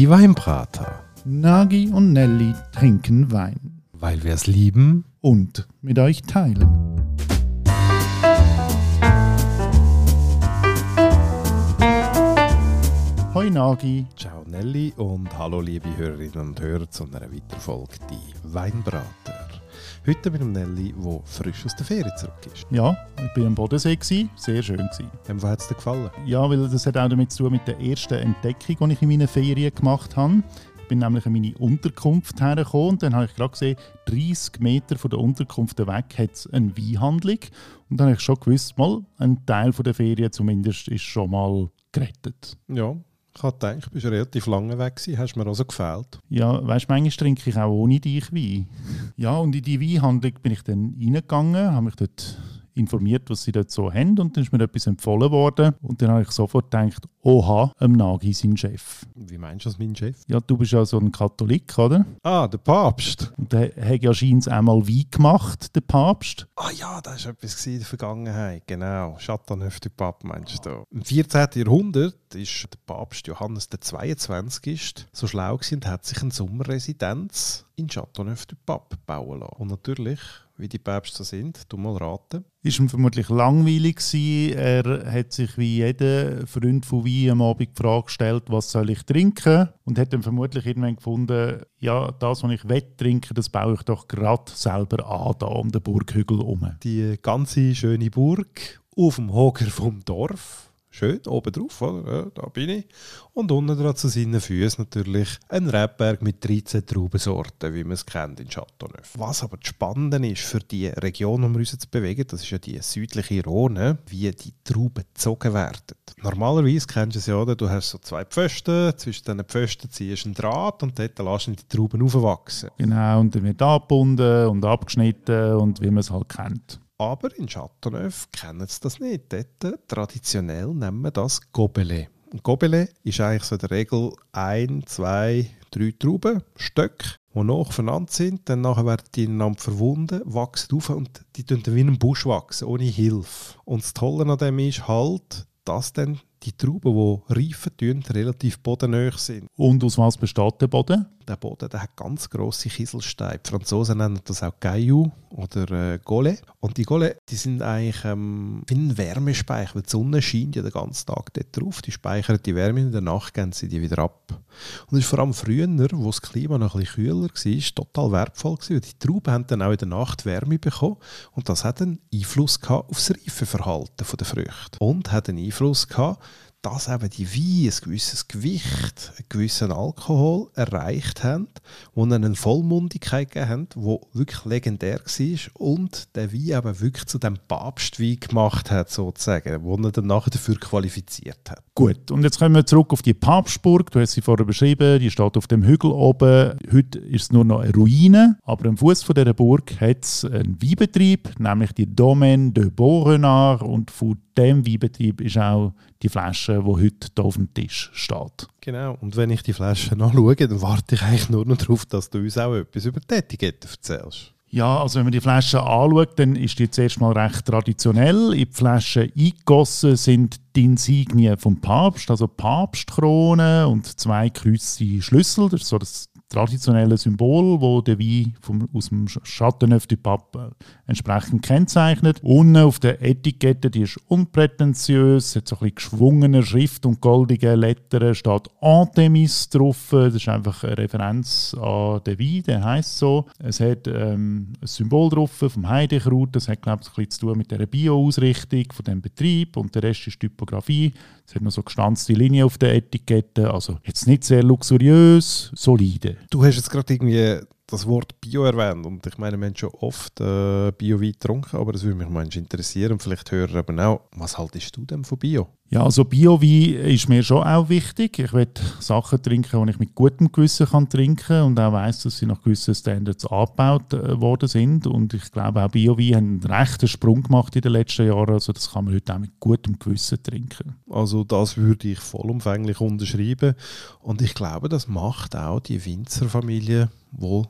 Die Weinbrater. Nagi und Nelly trinken Wein Weil wir es lieben. und mit euch teilen. Hoi Nagi, Ciao Nelly und hallo liebe Hörerinnen und Hörer zu einer weiteren Folge Die Weinbrater. Heute mit dem Nelly, der frisch aus der Ferien zurück ist. ja, ich bin am Bodensee, gewesen, sehr schön. Gewesen. Wem hat es dir gefallen? Ja, weil das hat auch damit zu tun mit der ersten Entdeckung, die ich in meinen Ferien gemacht habe. Ich bin nämlich an meine Unterkunft hergekommen und dann habe ich gerade gesehen, 30 Meter von der Unterkunft weg hat es eine Weinhandlung. Und dann habe ich schon gewusst, mal, ein Teil von der Ferien zumindest ist schon mal gerettet. Ja, ich habe gedacht, du bist relativ lange weg gewesen, hast mir also gefehlt. Ja, weißt du, manchmal trinke ich auch ohne dich Wein. Ja, und in die Weinhandlung bin ich dann reingegangen, habe mich dort informiert, was sie dort so haben und dann ist mir etwas empfohlen worden und dann habe ich sofort gedacht, oha, am Nagi sein Chef. Wie meinst du das, mein Chef? Ja, du bist ja so ein Katholik, oder? Ah, der Papst. Und der hat ja scheinbar einmal Wein gemacht, der Papst. Ah ja, das war etwas in der Vergangenheit. Genau, Chateauneuf du Pape meinst du. Im 14. Jahrhundert ist der Papst Johannes der 22. so schlau gewesen und hat sich eine Sommerresidenz in Chateauneuf du Pape bauen lassen. Und natürlich, wie die Päpste so sind, du mal raten. Ist ihm vermutlich langweilig gewesen. Er hat sich wie jeder Freund von Wein am Abend die Frage gestellt, was soll ich trinken? Und hat dann vermutlich irgendwann gefunden, ja, das, was ich will trinken, das baue ich doch gerade selber an, da um den Burghügel herum. Die ganze schöne Burg auf dem Hoger vom Dorf. Schön, oben drauf, oder? Ja, da bin ich. Und unten dran zu seinen Füßen natürlich ein Rebberg mit 13 Traubensorten, wie man es kennt in Chateauneuf. Was aber das Spannende ist für die Region, um wir uns jetzt bewegen, das ist ja die südliche Rhone, wie die Trauben gezogen werden. Normalerweise kennst du es ja, oder? du hast so zwei Pfosten, zwischen diesen Pfosten ziehst du einen Draht und dort lässt du die Trauben aufwachsen. Genau, und dann wird angebunden und abgeschnitten und wie man es halt kennt. Aber in Chateauneuf kennen sie das nicht. Dort, traditionell nennen wir das Gobelet. Und Gobelet ist eigentlich so in der Regel ein, zwei, drei Trauben, Stöcke, die nacheinander sind. Dann werden die ineinander verwunden, wachsen auf und die tun wie ein Busch wachsen, ohne Hilfe. Und das Tolle an dem ist halt, dass dann die Trauben, die reifen relativ bodennäher sind. Und aus was besteht der Boden? Der Boden der hat ganz grosse Kieselsteine. Die Franzosen nennen das auch Caillou oder äh, Golet. Und die Golet, die sind eigentlich ähm, wie ein Wärmespeicher, weil die Sonne scheint ja den ganzen Tag dort drauf. Die speichern die Wärme und in der Nacht geben sie die wieder ab. Und das ist vor allem früher, wo das Klima noch ein bisschen kühler war, total wertvoll gewesen, weil die Trauben haben dann auch in der Nacht Wärme bekommen und das hat einen Einfluss gehabt auf das Reifeverhalten der Früchte. Und hat einen Einfluss gehabt, dass eben die Weine ein gewisses Gewicht, einen gewissen Alkohol erreicht haben, ihnen eine Vollmundigkeit gegeben haben, die wirklich legendär war und der Wein eben wirklich zu dem Papstwein gemacht hat, sozusagen, wo er dann nachher dafür qualifiziert hat. Gut, und jetzt kommen wir zurück auf die Papstburg. Du hast sie vorher beschrieben, die steht auf dem Hügel oben. Heute ist es nur noch eine Ruine, aber am Fuß dieser Burg hat es einen Weinbetrieb, nämlich die Domaine de Beaurenard und von dem Weinbetrieb ist auch die Flasche, die heute hier auf dem Tisch steht. Genau, und wenn ich die Flaschen anschaue, dann warte ich eigentlich nur noch darauf, dass du uns auch etwas über die Etikette erzählst. Ja, also wenn man die Flasche anschaut, dann ist die zuerst mal recht traditionell. In die Flasche eingegossen sind die Insignien vom Papst, also Papstkrone und zwei kreuzte Schlüssel. Das ist so das traditionelle Symbol, wo der Wein vom, aus dem Chateauneuf du Pape entsprechend kennzeichnet. Unten auf der Etikette, die ist unprätentiös, hat so ein bisschen geschwungene Schrift und goldige Lettern, steht Anthemis drauf. Das ist einfach eine Referenz an den Wein, der heißt so. Es hat ähm, ein Symbol drauf vom Heidekraut, das hat glaube ich ein zu tun mit der Bio-Ausrichtung von dem Betrieb und der Rest ist Typografie. Es hat noch so gestanzte Linien auf der Etikette, also jetzt nicht sehr luxuriös, solide. Du hast jetzt gerade irgendwie das Wort Bio erwähnt und ich meine, wir haben schon oft äh, Bio-Wein getrunken, aber das würde mich manchmal interessieren und vielleicht hören aber auch, was haltest du denn von Bio? Ja, also Bio-Wein ist mir schon auch wichtig. Ich will Sachen trinken, die ich mit gutem Gewissen kann trinken und auch weiss, dass sie nach gewissen Standards angebaut äh, worden sind. Und ich glaube, auch Bio-Wein hat einen rechten Sprung gemacht in den letzten Jahren. Also das kann man heute auch mit gutem Gewissen trinken. Also das würde ich vollumfänglich unterschreiben und ich glaube, das macht auch die Winzerfamilie, wo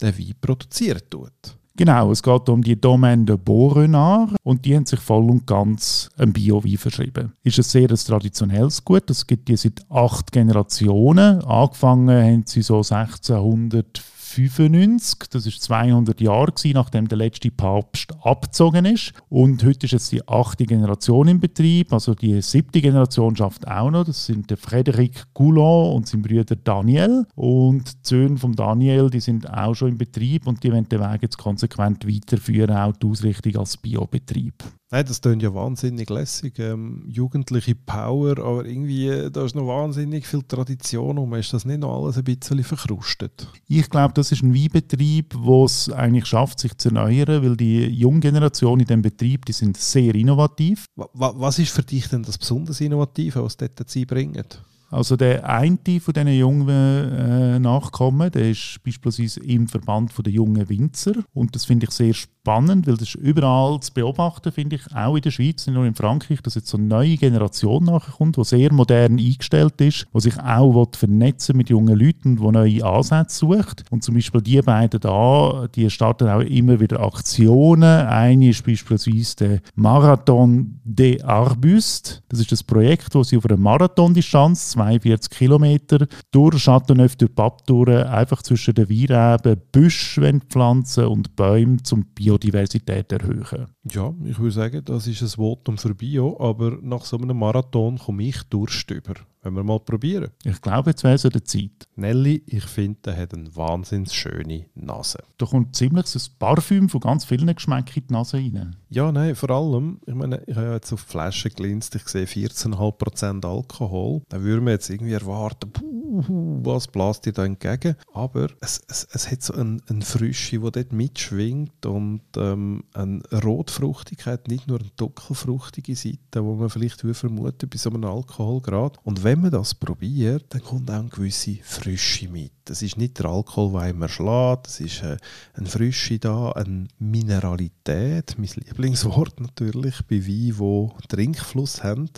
der Wein produziert tut. Genau, es geht um die Domaine de Beaurenard und die haben sich voll und ganz ein Bio-Wein verschrieben. Ist ein sehr traditionelles Gut, es gibt die seit acht Generationen. Angefangen haben sie so 1600 1995. Das ist 200 Jahre gewesen, nachdem der letzte Papst abgezogen ist. Und heute ist jetzt die achte Generation im Betrieb. Also die siebte Generation schafft auch noch. Das sind der Frédéric Goulon und sein Bruder Daniel. Und die Söhne von Daniel, die sind auch schon im Betrieb und die wollen den Weg jetzt konsequent weiterführen, auch die Ausrichtung als Biobetrieb. Nein, das klingt ja wahnsinnig lässig. Ähm, jugendliche Power, aber irgendwie, äh, da ist noch wahnsinnig viel Tradition um. Ist das nicht noch alles ein bisschen verkrustet? Ich glaube, das ist ein Weinbetrieb, der es eigentlich schafft, sich zu erneuern, weil die junge Generation in diesem Betrieb, die sind sehr innovativ. Was ist für dich denn das besonders Innovative, was dort dazu bringt? Also der eine von diesen jungen äh, Nachkommen, der ist beispielsweise im Verband der jungen Winzer und das finde ich sehr spannend spannend, weil das ist überall zu beobachten, finde ich, auch in der Schweiz, nicht nur in Frankreich, dass jetzt so eine neue Generation nachkommt, die sehr modern eingestellt ist, die sich auch vernetzen mit jungen Leuten, die neue Ansätze sucht. Und zum Beispiel die beiden da, die starten auch immer wieder Aktionen. Eine ist beispielsweise der Marathon des Arbustes. Das ist das Projekt, wo sie auf einer Marathondistanz, 42 Kilometer, durch Châteauneuf du Pape durch, einfach zwischen den Weinreben Büsche pflanzen und Bäume zum Bio Biodiversität erhöhen. Ja, ich würde sagen, das ist ein Votum für Bio, aber nach so einem Marathon komme ich Durst über. Wenn wir mal probieren. Ich glaube, jetzt wäre es an der Zeit. Nelly, ich finde, er hat eine wahnsinnig schöne Nase. Da kommt ziemlich so ein Parfüm von ganz vielen Geschmäcken in die Nase rein. Ja, nein, vor allem, ich meine, ich habe jetzt auf die Flasche gelinst, ich sehe 14,5% Alkohol. Da würde man jetzt irgendwie erwarten, puh, was bläst dir da entgegen? Aber es, es, es hat so eine ein Frische, die dort mitschwingt und ähm, eine Rotfruchtigkeit, nicht nur eine dunkelfruchtige Seite, wo man vielleicht vermutet bei so einem Alkoholgrad. Und wenn wenn man das probiert, dann kommt auch eine gewisse Frische mit. Das ist nicht der Alkohol, der immer schlägt, es ist äh, eine Frische da, eine Mineralität, mein Lieblingswort natürlich, bei Wein, die Trinkfluss haben.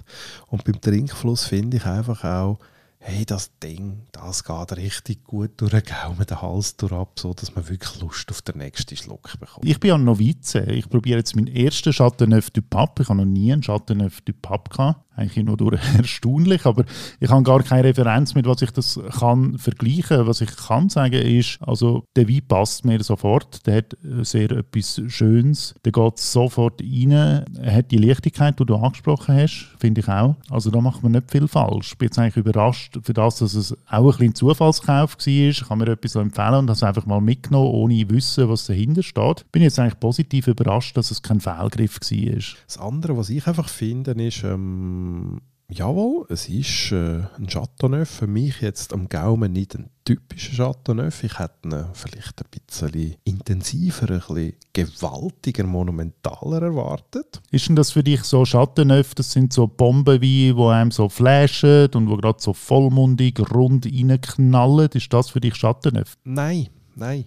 Und beim Trinkfluss finde ich einfach auch, hey, das Ding, das geht richtig gut durch den Gaumen, den Hals durch ab, so dass man wirklich Lust auf den nächsten Schluck bekommt. Ich bin ja Novize. Ich probiere jetzt meinen ersten Chateauneuf du Pape. Ich habe noch nie einen Chateauneuf du Pape gehabt eigentlich nur durch erstaunlich, aber ich habe gar keine Referenz mit, was ich das kann vergleichen. Was ich kann sagen ist, also der Wein passt mir sofort, der hat sehr etwas Schönes, der geht sofort rein, er hat die Leichtigkeit, die du angesprochen hast, finde ich auch. Also da macht man nicht viel falsch. Ich bin jetzt eigentlich überrascht für das, dass es auch ein bisschen Zufallskauf war. Ich kann mir etwas empfehlen und das einfach mal mitgenommen, ohne wissen, was dahinter steht. Bin jetzt eigentlich positiv überrascht, dass es kein Fehlgriff war. Das andere, was ich einfach finde, ist, ähm ähm, jawohl, es ist äh, ein Chateauneuf. Für mich jetzt am Gaumen nicht ein typischer Chateauneuf. Ich hätte ihn vielleicht ein bisschen intensiver, ein bisschen gewaltiger, monumentaler erwartet. Ist denn das für dich so Chateauneuf? Das sind so Bomben, wie wo einem so flashen und wo gerade so vollmundig rund reinknallen. Ist das für dich Chateauneuf? Nein, nein.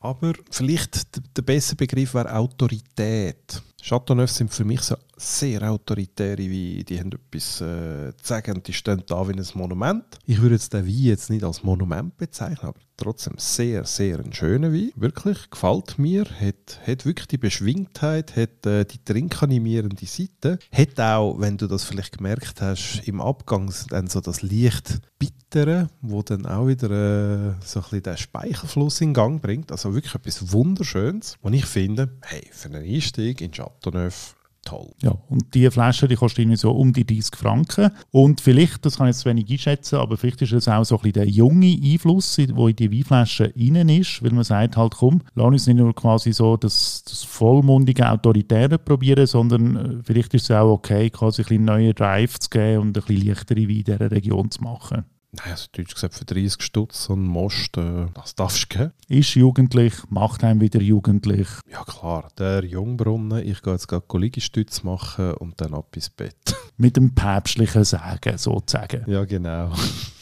Aber vielleicht der bessere Begriff wäre Autorität. Chateauneuf sind für mich so sehr autoritäre Weine. Die haben etwas äh, zu sagen und die stehen da wie ein Monument. Ich würde jetzt den Wein jetzt nicht als Monument bezeichnen, aber trotzdem sehr, sehr ein schöner Wein. Wirklich, gefällt mir. Hat, hat wirklich die Beschwingtheit, hat äh, die trinkanimierende Seite. Hat auch, wenn du das vielleicht gemerkt hast, im Abgang dann so das leicht Bittere, wo dann auch wieder äh, so ein bisschen den Speichelfluss in Gang bringt. Also wirklich etwas Wunderschönes. Und ich finde, hey, für einen Einstieg in Chateauneuf toll. Ja, und diese Flasche die kostet irgendwie so um die 30 Franken. Und vielleicht, das kann ich jetzt wenig einschätzen, aber vielleicht ist es auch so ein bisschen der junge Einfluss, der in die Weinflasche rein ist, weil man sagt halt, komm, lass uns nicht nur quasi so das, das vollmundige Autoritäre probieren, sondern äh, vielleicht ist es auch okay, quasi ein bisschen neuen Drive zu geben und ein bisschen leichtere Wein in dieser Region zu machen. Nein, also Deutsch gesagt, für 30 Stutz und Most, äh, das darfst du geben. Ist jugendlich, macht einem wieder jugendlich. Ja klar, der Jungbrunnen, ich gehe jetzt gerade Liegestütz machen und dann ab ins Bett. Mit dem päpstlichen Sagen sozusagen. Ja, genau.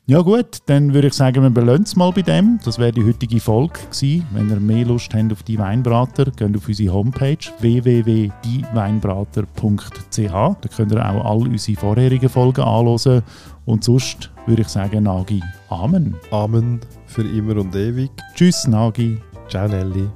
Ja gut, dann würde ich sagen, wir belohnen es mal bei dem. Das wäre die heutige Folge gewesen. Wenn ihr mehr Lust habt auf die Weinbrater, geht auf unsere Homepage www.dieweinbrater.ch. Da könnt ihr auch all unsere vorherigen Folgen anschauen. Und sonst würde ich sagen, Nagi, Amen. Amen für immer und ewig. Tschüss, Nagi. Ciao, Nelly.